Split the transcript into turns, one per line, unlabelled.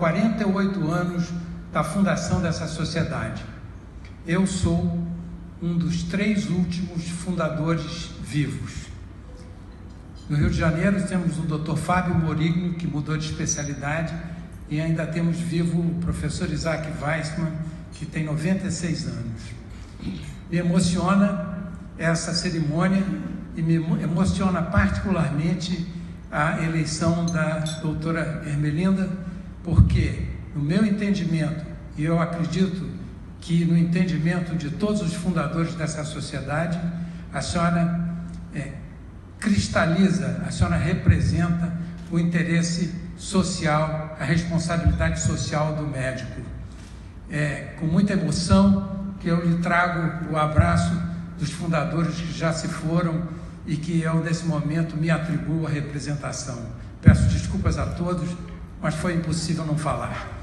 48 anos da fundação dessa sociedade. Eu sou um dos três últimos fundadores vivos. No Rio de Janeiro temos o Dr. Fábio Morigno, que mudou de especialidade, e ainda temos vivo o professor Isaac Weissman, que tem 96 anos. Me emociona essa cerimônia e me emociona particularmente a eleição da doutora Ermelinda, porque, no meu entendimento, e eu acredito que no entendimento de todos os fundadores dessa sociedade, a senhora é, cristaliza, a senhora representa o interesse social, a responsabilidade social do médico. É com muita emoção que eu lhe trago o abraço dos fundadores que já se foram e que eu, nesse momento, me atribuo a representação. Peço desculpas a todos, mas foi impossível não falar.